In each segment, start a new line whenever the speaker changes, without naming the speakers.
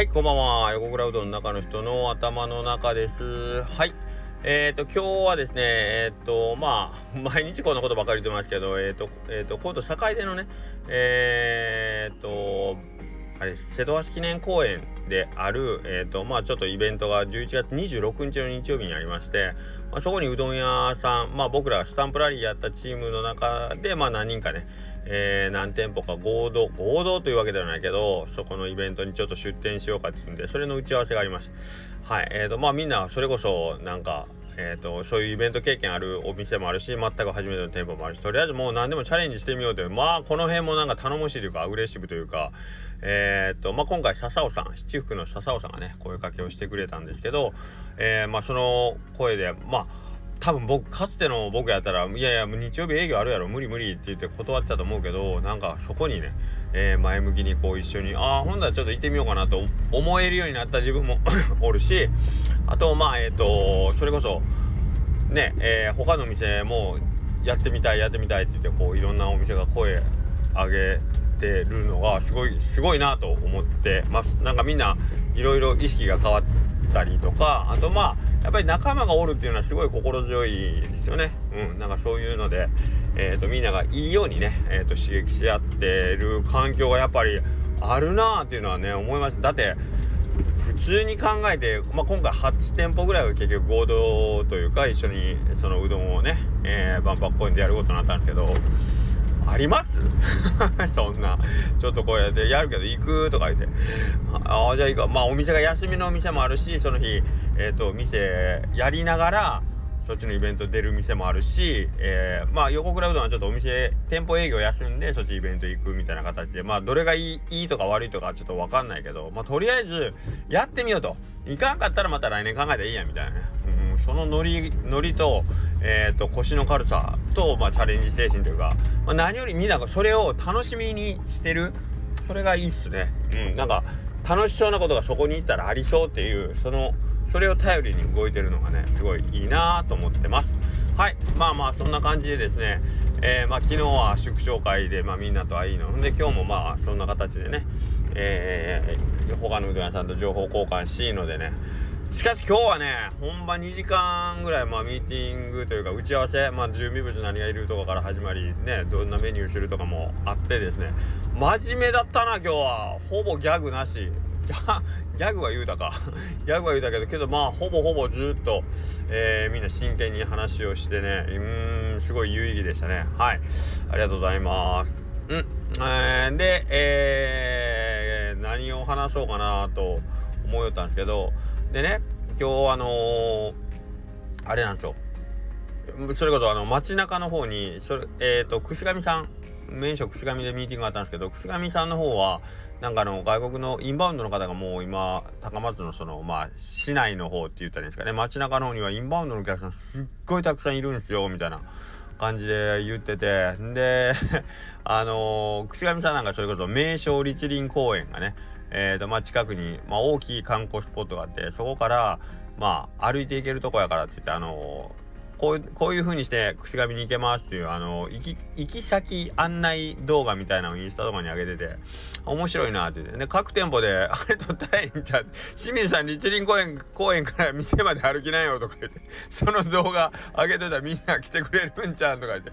はい、こんばんは。横倉うどんの中の人の頭の中です。はい。えっ、ー、と、今日はですね、えっ、ー、と、まあ、毎日こんなことばかり言ってますけど、えっ、ー、と、えっ、と、今度、境でのね、えっと、あれ、瀬戸橋記念公園である、えっ、と、まあ、ちょっとイベントが11月26日の日曜日にありまして、まあ、そこにうどん屋さん、まあ、僕らスタンプラリーやったチームの中で、まあ、何人かね、えー、何店舗か合同合同というわけではないけどそこのイベントにちょっと出店しようかっていうんでそれの打ち合わせがありました。はい。えーとまあみんなそれこそなんかえーと、そういうイベント経験あるお店もあるし全く初めての店舗もあるしとりあえずもう何でもチャレンジしてみようというまあこの辺もなんか頼もしいというかアグレッシブというかえっ、とまあ今回笹尾さん七福の笹尾さんがね声かけをしてくれたんですけど、えー、まあその声でまあ多分僕かつての僕やったら「いやいや日曜日営業あるやろ無理無理」って言って断ってたと思うけどなんかそこにね、えー、前向きにこう一緒にああほんならちょっと行ってみようかなと思えるようになった自分も おるしあとまあえっ、ー、とそれこそねえー、他の店もやってみたいやってみたいって言ってこういろんなお店が声上げてるのがすごいすごいなと思ってます。なんかみんないろいろ意識が変わったりとかあとまあやっぱり仲間がおるっていうのはすごい心強いですよね。うん、なんかそういうので、えーと、みんながいいようにね、えーと、刺激し合ってる環境がやっぱりあるなーっていうのはね思います。だって普通に考えて、まあ、今回8店舗ぐらいは結局合同というか一緒にそのうどんをね、えー、万博公園でやることになったんですけどあります？そんなちょっとこうやってやるけど行くとか言ってああじゃあ行くまあお店が休みのお店もあるしその日え、ー、と店やりながらそっちのイベント出る店もあるし、えー、まあ横倉うどんはちょっとお店店舗営業休んでそっちイベント行くみたいな形でまあどれがいいいいとか悪いとかちょっと分かんないけどまあとりあえずやってみようと。いかんかったらまた来年考えたらいいやみたいなね、うん、そのノリノリと,、えーと、腰の軽さと、まあ、チャレンジ精神というか、まあ、何よりみんながそれを楽しみにしてるそれがいいっすね。うん。なんか楽しそうなことがそこに行ったらありそうっていうそのそれを頼りに動いてるのがねすごいいいなと思ってます。はい。まあまあそんな感じでですねえー、まあ昨日は祝勝会で、まあ、みんなとはいいので今日もまあそんな形でねえー、他のうどん屋さんと情報交換しいのでね。しかし今日はね本番2時間ぐらいまあミーティングというか打ち合わせまあ準備物何がいるとかから始まりねどんなメニューするとかもあってですね。真面目だったな今日は。ほぼギャグなし。ギャグは言うたか。ギャグは言うたけどけどまあほぼほぼずっと、えー、みんな真剣に話をしてね。うんすごい有意義でしたね。はい。ありがとうございます。うん、えー、でえー、何を話そうかなと思いよったんですけど。でね今日あのー、あれなんですよ。それこそあの街中の方にそれえっ、ー、と串上さん。名所串上でミーティングがあったんですけど串上さんの方はなんかあの外国のインバウンドの方がもう今高松のそのまあ市内の方って言ったらいいんですかね。街中の方にはインバウンドのお客さんすっごいたくさんいるんですよみたいな感じで言ってて。で あのー、串上さんなんかそれこそ名所立林公園がねえーとまあ、近くに、まあ、大きい観光スポットがあってそこからまあ歩いていけるとこやからって言ってあのこうこういう風にして串上に行けますっていうあの行き行き先案内動画みたいなのをインスタとかに上げてて面白いなって言って。ね各店舗で あれ撮ったらいいんちゃう？清水さん日林公園公園から店まで歩きなよとか言ってその動画上げといたらみんな来てくれるんちゃうとか言って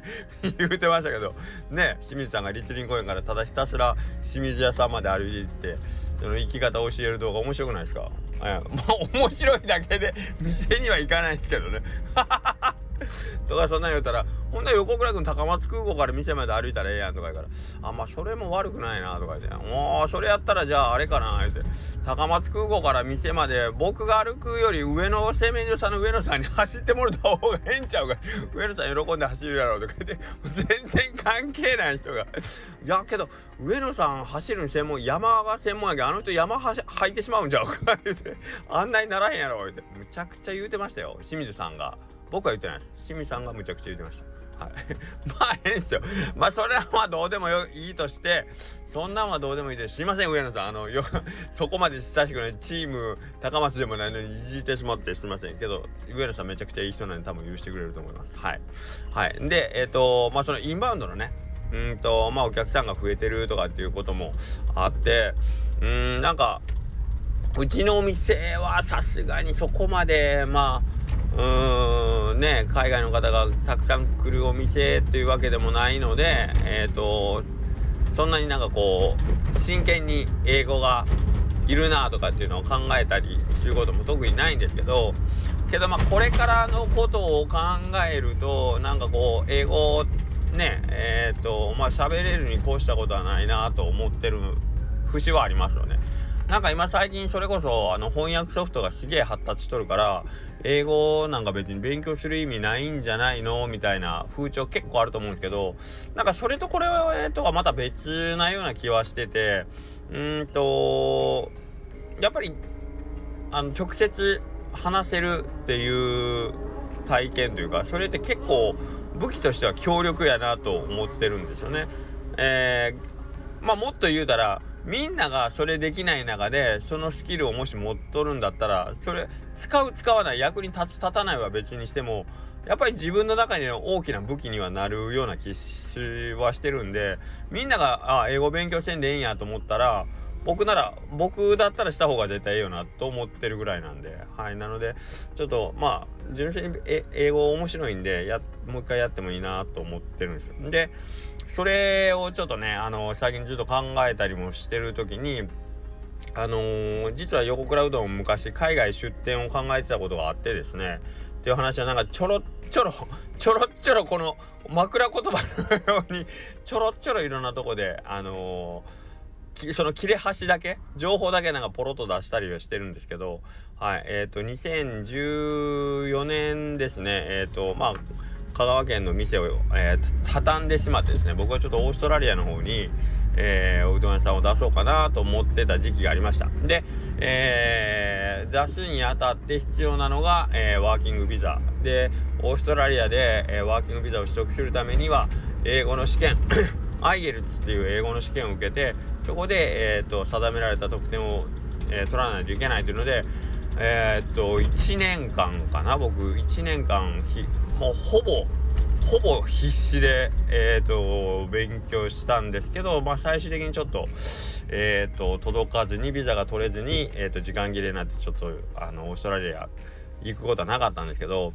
言うてましたけどね清水さんが立林公園からただひたすら清水屋さんまで歩いていってその生き方を教える動画面白くないですか？えまあ面白いだけで店には行かないですけどね。とかそんなに言ったらほんなら横倉君高松空港から店まで歩いたらええやんとか言うからあまあそれも悪くないなとか言ってもうそれやったらじゃああれかな言って。高松空港から店まで僕が歩くより上野製麺所さんの上野さんに走ってもらった方がええんちゃうか。上野さん喜んで走るやろとか言って全然関係ない人が。いやけど上野さん走る専門山が専門やけどあの人山はし履いてしまうんちゃうか言って案内ならへんやろ言ってむちゃくちゃ言うてましたよ清水さんが。僕は言ってないです。清水さんがむちゃくちゃ言ってました。はい。まあ、ええんすよ。まあ、それはまあ、どうでもよいいとして、そんなんはどうでもいいです。すいません、上野さん。あの、よ、そこまで親しくないチーム、高松でもないのにいじってしまってすいません。けど、上野さんめちゃくちゃいい人なんで多分許してくれると思います。はい。はい。で、えっ、ー、と、まあ、そのインバウンドのね、うんと、まあ、お客さんが増えてるとかっていうこともあって、うん、なんか、うちのお店はさすがにそこまでまあうーんね海外の方がたくさん来るお店というわけでもないのでえっ、ー、とそんなになんかこう真剣に英語がいるなとかっていうのを考えたりすることも特にないんですけどけどまあこれからのことを考えるとなんかこう英語ねえっ、ー、とまあ喋れるに越したことはないなと思ってる節はありますよね。なんか今最近それこそあの翻訳ソフトがすげえ発達しとるから英語なんか別に勉強する意味ないんじゃないのみたいな風潮結構あると思うんですけどなんかそれとこれとはまた別なような気はしててうんとやっぱりあの直接話せるっていう体験というかそれって結構武器としては強力やなと思ってるんですよね。えー、まあもっと言うたらみんながそれできない中でそのスキルをもし持っとるんだったらそれ使う使わない役に立つ立たないは別にしてもやっぱり自分の中での大きな武器にはなるような気はしてるんでみんながあ英語勉強してんでええんやと思ったら僕なら僕だったらした方が絶対ええよなと思ってるぐらいなんで。はいなのでちょっとまあ純粋に英語面白いんでやもう一回やってもいいなと思ってるんですよ。でそれをちょっとねあの最近ずっと考えたりもしてる時にあのー、実は横倉うどん昔海外出店を考えてたことがあってですね。っていう話はなんかちょろちょろ ちょろちょろこの枕言葉のようにちょろちょろいろんなとこであのー、その切れ端だけ情報だけなんかポロッと出したりはしてるんですけどはいえっ、ー、と2014年ですね。えっ、とまあ香川県の店を、えー、畳んでしまってですね僕はちょっとオーストラリアの方に、えー、おうどん屋さんを出そうかなと思ってた時期がありました。で、えー、出すにあたって必要なのが、えワーキングビザ。でオーストラリアで、えワーキングビザを取得するためには英語の試験アイエルツっていう英語の試験を受けてそこで、えーと、定められた得点を、え取らないといけないというのでえー、っと1年間かな僕1年間もうほぼほぼ必死で、えーと、勉強したんですけど、まあ、最終的にちょっと,、えーと、届かずにビザが取れずに、えーと、時間切れになってちょっとあのオーストラリア行くことはなかったんですけど、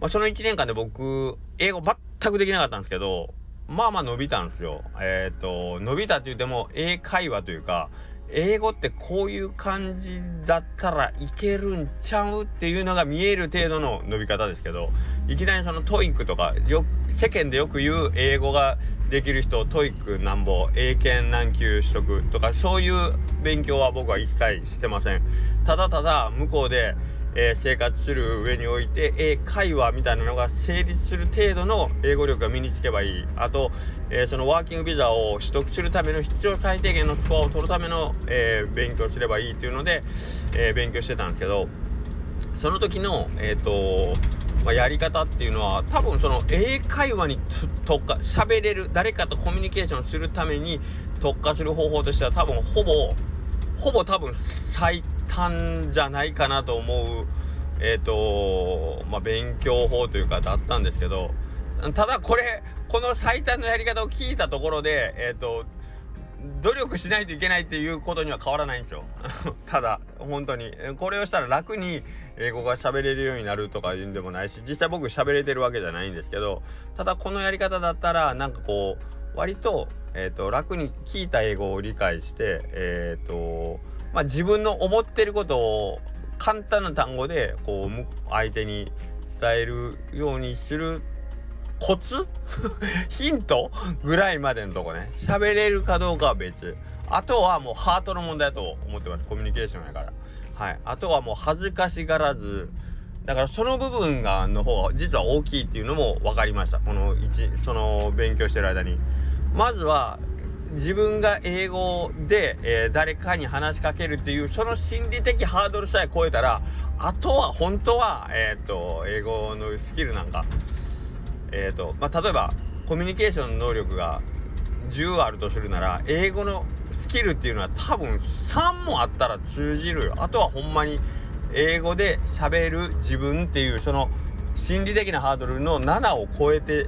まあ、その1年間で僕英語全くできなかったんですけどまあまあ伸びたんですよ。えっ、と伸びたって言っても英会話というか英語ってこういう感じだったらいけるんちゃうっていうのが見える程度の伸び方ですけどいきなりその TOEIC とかよ世間でよく言う英語ができる人 TOEIC なんぼ英検何級取得とかそういう勉強は僕は一切してませんただただ向こうでえー、生活する上において英会話みたいなのが成立する程度の英語力が身につけばいい。あと、えー、そのワーキングビザを取得するための必要最低限のスコアを取るための、えー、勉強すればいいっていうので、え勉強してたんですけどその時のえっ、とまあ、やり方っていうのは多分その英会話に特化喋れる誰かとコミュニケーションするために特化する方法としては多分ほぼほぼ多分最たんじゃないかなと思う、えっ、ー、と、まあ、勉強法というかだったんですけど、ただこれ、この最短のやり方を聞いたところで、えっ、ー、と、努力しないといけないっていうことには変わらないんですよ。ただ、本当に。これをしたら楽に英語が喋れるようになるとかいうんでもないし、実際僕喋れてるわけじゃないんですけど、ただこのやり方だったら、なんかこう、割と、えっ、ー、と、楽に聞いた英語を理解して、えっ、ー、と、まあ、自分の思ってることを簡単な単語でこう相手に伝えるようにするコツ？ヒントぐらいまでのとこね。喋れるかどうかは別。あとはもうハートの問題だと思ってます。コミュニケーションやから。はい。あとはもう恥ずかしがらず。だからその部分がの方が実は大きいっていうのも分かりました。この1その勉強してる間に。まずは自分が英語で、えー、誰かに話しかけるっていうその心理的ハードルさえ超えたらあとは本当は、えっ、ー、と英語のスキルなんか、えっ、ー、とまあ、例えばコミュニケーション能力が10あるとするなら英語のスキルっていうのは多分3もあったら通じるよ。あとはほんまに英語で喋る自分っていうその心理的なハードルの7を超えて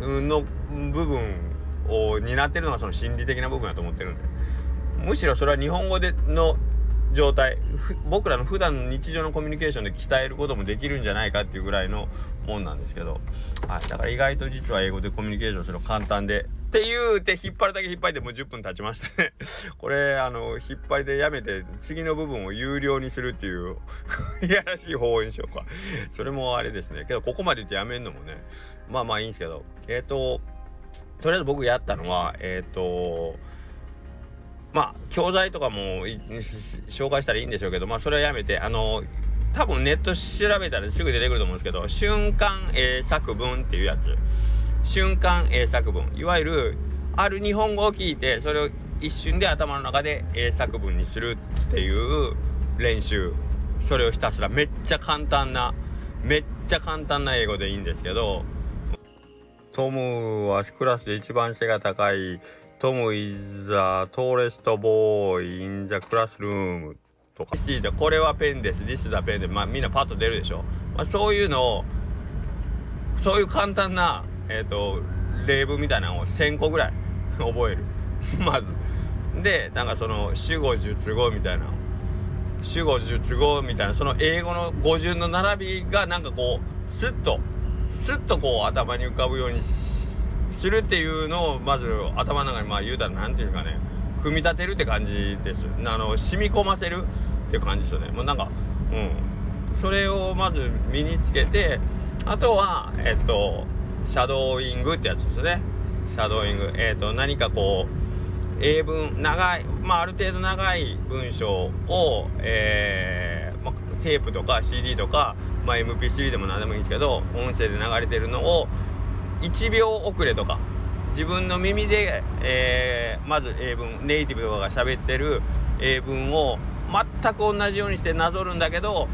の部分を担ってるのはその心理的な部分だと思ってるんで。むしろそれは日本語での状態僕らの普段の日常のコミュニケーションで鍛えることもできるんじゃないかっていうぐらいのもんなんですけど、はい、だから意外と実は英語でコミュニケーションするの簡単でって言うて引っ張るだけ引っ張りでもう10分経ちましたね。これあの引っ張りでやめて次の部分を有料にするっていう いやらしい方法にしようか。それもあれですね。けどここまで言ってやめんのもねまあまあいいんですけど。えっ、ー、ととりあえず僕やったのはえっ、ー、とまあ教材とかも紹介したらいいんでしょうけどまあそれはやめてあの多分ネット調べたらすぐ出てくると思うんですけど瞬間英作文っていうやつ。瞬間英作文。いわゆるある日本語を聞いてそれを一瞬で頭の中で英作文にするっていう練習。それをひたすら。めっちゃ簡単なめっちゃ簡単な英語でいいんですけどトムはクラスで一番背が高いトム is the tallest boy in the classroom とか。これはペンです。This is a pen で。まあみんなパッと出るでしょ、まあ、そういうのをそういう簡単なえっ、ー、と例文みたいなのを1000個ぐらい 覚える。まず。でなんかその主語述語みたいな。主語述語みたいな。その英語の語順の並びがなんかこうスッとスッとこう頭に浮かぶようにするっていうのをまず頭の中にまあ言うたら何て言うかね。組み立てるって感じです。あの染み込ませるっていう感じですよね。もうなんかうん。それをまず身につけてあとはえっとシャドーイングってやつですね。シャドーイング。えっ、と何かこう英文長いまあある程度長い文章をえー、まあ、テープとか CD とか、まあ、MP3 でも何でもいいんですけど音声で流れてるのを1秒遅れとか自分の耳で、えー、まず英文ネイティブとかが喋ってる英文を全く同じようにしてなぞるんだけど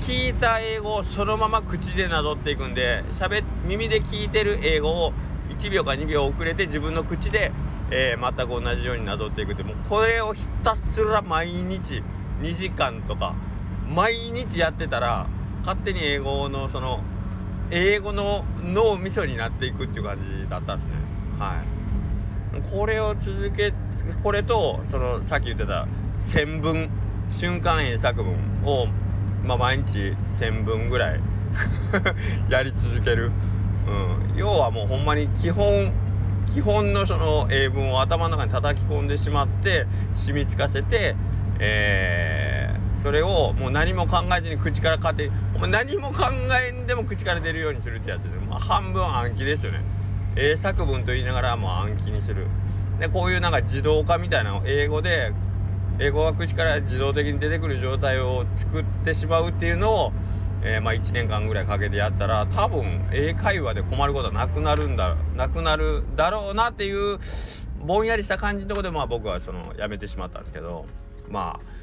聞いた英語をそのまま口でなぞっていくんで喋耳で聞いてる英語を1秒か2秒遅れて自分の口で、えー、全く同じようになぞっていくってもうこれをひたすら毎日2時間とか毎日やってたら勝手に英語のその英語の脳みそになっていくっていう感じだったんですね。はい。これを続けこれとそのさっき言ってた線文瞬間英作文をまあ、毎日1000分ぐらい やり続ける、うん、要はもうほんまに基本基本のその英文を頭の中に叩き込んでしまって染みつかせて、えー、それをもう何も考えずに口から勝手に何も考えんでも口から出るようにするってやつで、まあ、半分暗記ですよね。英作文と言いながらもう暗記にする。でこういうなんか自動化みたいなの英語で英語が口から自動的に出てくる状態を作ってしまうっていうのを、えー、まあ1年間ぐらいかけてやったら多分英会話で困ることはなくなるんだなくなるだろうなっていうぼんやりした感じのとこでまあ僕はそのやめてしまったんですけどまあ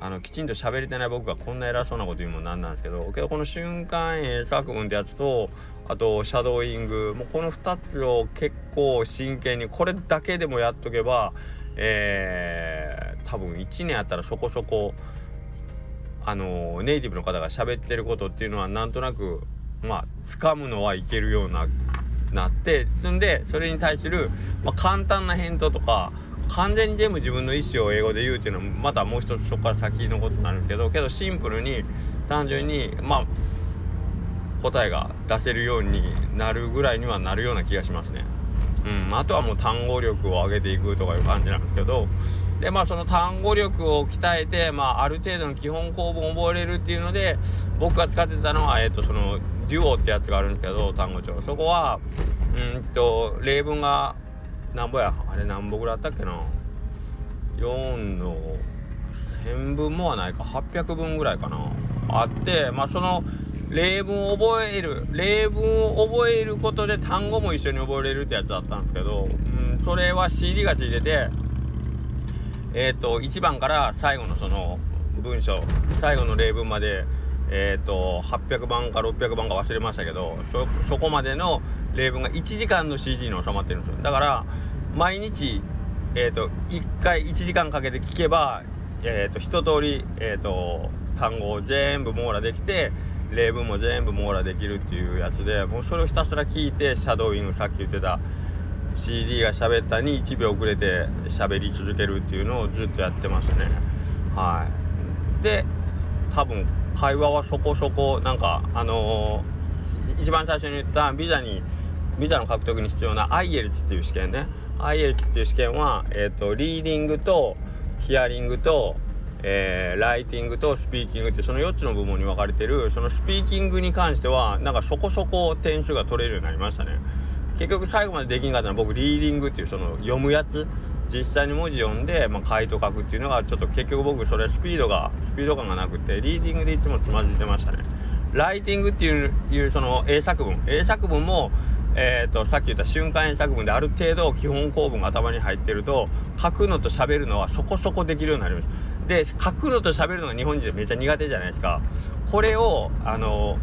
あのきちんと喋れてない僕がこんな偉そうなこと言うもなんなんですけどけどこの瞬間英作文ってやつとあとシャドーイングもうこの2つを結構真剣にこれだけでもやっとけばえー、多分1年やったらそこそこあのネイティブの方が喋ってることっていうのはなんとなくまあ掴むのはいけるようななってそんでそれに対する、まあ、簡単な返答とか完全に全部自分の意思を英語で言うっていうのはまたもう一つそこから先のことになるんですけどけどシンプルに単純にまあ答えが出せるようになるぐらいにはなるような気がしますね。うん、あとはもう単語力を上げていくとかいう感じなんですけどでまあその単語力を鍛えて、まあ、ある程度の基本構文を覚えれるっていうので僕が使ってたのは、えー、とそのデュオってやつがあるんですけど単語帳そこはうんと例文がなんぼや？あれ何ぼぐらいあったっけな？4の1000分もはないか。800分ぐらいかな。あってまあその例文を覚える例文を覚えることで単語も一緒に覚えれるってやつだったんですけど、うん、それは CD がついててえっ、ー、と1番から最後のその文章最後の例文までえっ、ー、と800番か600番か忘れましたけどそこまでの例文が1時間の CD に収まってるんですよ。だから毎日えっ、ー、と1回1時間かけて聞けばえっ、と一通りえっ、と単語を全部網羅できて例文も全部網羅できるっていうやつでもうそれをひたすら聞いてシャドーイングさっき言ってた CD が喋ったに1秒遅れて喋り続けるっていうのをずっとやってましたね。はい。で多分会話はそこそこなんかあのー、一番最初に言ったビザにビザの獲得に必要な IELTS っていう試験ね。IELTS っていう試験は、えーと、リーディングとヒアリングと、えー、ライティングとスピーキングってその4つの部門に分かれてるそのスピーキングに関してはなんかそこそこ点数が取れるようになりましたね。結局最後までできんかったのは僕リーディングっていうその読むやつ。実際に文字読んで、まあ、回答書くっていうのがちょっと結局僕それスピードがスピード感がなくてリーディングでいつもつまずいてましたね。ライティングっていういうその英作文。英作文もえーと、さっき言った瞬間英作文である程度基本構文が頭に入ってると書くのと喋るのはそこそこできるようになります。で書くのと喋るのが日本人めっちゃ苦手じゃないですか。これをあの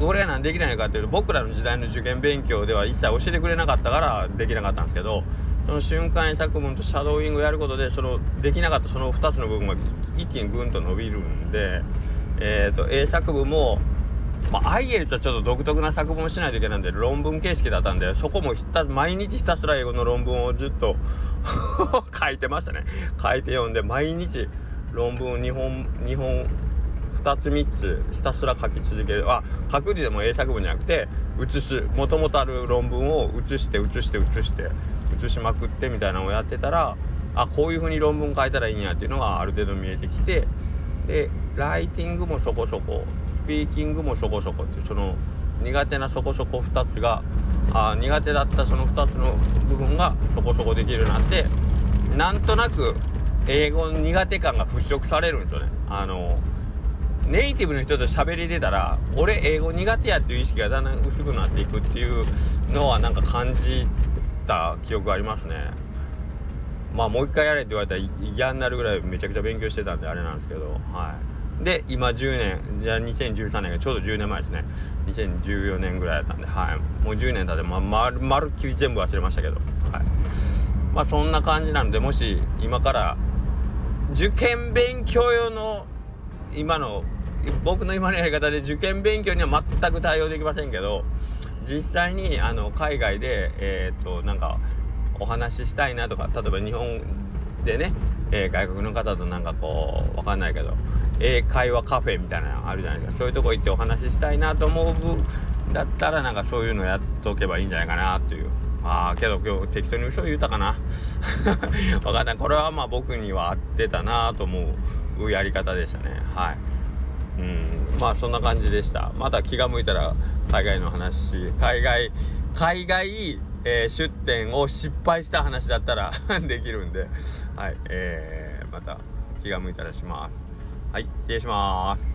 俺は何できないのかっていうと僕らの時代の受験勉強では一切教えてくれなかったからできなかったんですけどその瞬間英作文とシャドーイングをやることでそのできなかったその2つの部分が一気にぐんと伸びるんで、えーと、英作文も、まあ、アイエルとはちょっと独特な作文をしないといけないんで論文形式だったんでそこもひた毎日ひたすら英語の論文をずっと 書いてましたね。書いて読んで毎日論文を2本2本2つ3つひたすら書き続ける。あ書く字でも英作文じゃなくて写すもともとある論文を写して写して写して写しまくってみたいなのをやってたらあこういう風に論文書いたらいいんやっていうのがある程度見えてきてでライティングもそこそこピーキングもそこそこっていうその苦手なそこそこ2つがあ苦手だったその2つの部分がそこそこできるようになってなんとなく英語の苦手感が払拭されるんですよね。あのネイティブの人と喋り出たら俺英語苦手やっていう意識がだんだん薄くなっていくっていうのはなんか感じた記憶がありますねまあもう一回やれって言われたら嫌になるぐらいめちゃくちゃ勉強してたんであれなんですけどはいで今10年じゃあ2013年がちょうど10年前ですね。2014年ぐらいだったんではい。もう10年経ってまままるっきり全部忘れましたけど。はい。まあそんな感じなのでもし今から受験勉強用の今の僕の今のやり方で受験勉強には全く対応できませんけど実際にあの海外でえっ、となんかお話ししたいなとか例えば日本でね、えー、外国の方となんかこうわかんないけど英会話カフェみたいなのあるじゃないですか。そういうとこ行ってお話ししたいなと思うだったらなんかそういうのやっとけばいいんじゃないかなっていう。ああけど今日適当に嘘言うたかな。わかんない。これはまあ僕には合ってたなと思うやり方でしたね。はい。うん。まあそんな感じでした。また気が向いたら海外の話海外海外、えー、出店を失敗した話だったら できるんで。はい。えー、また気が向いたらします。はい。失礼します。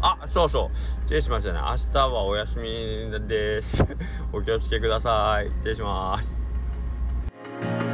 あそうそう。失礼しましたね。明日はお休みです。お気をつけください。失礼します。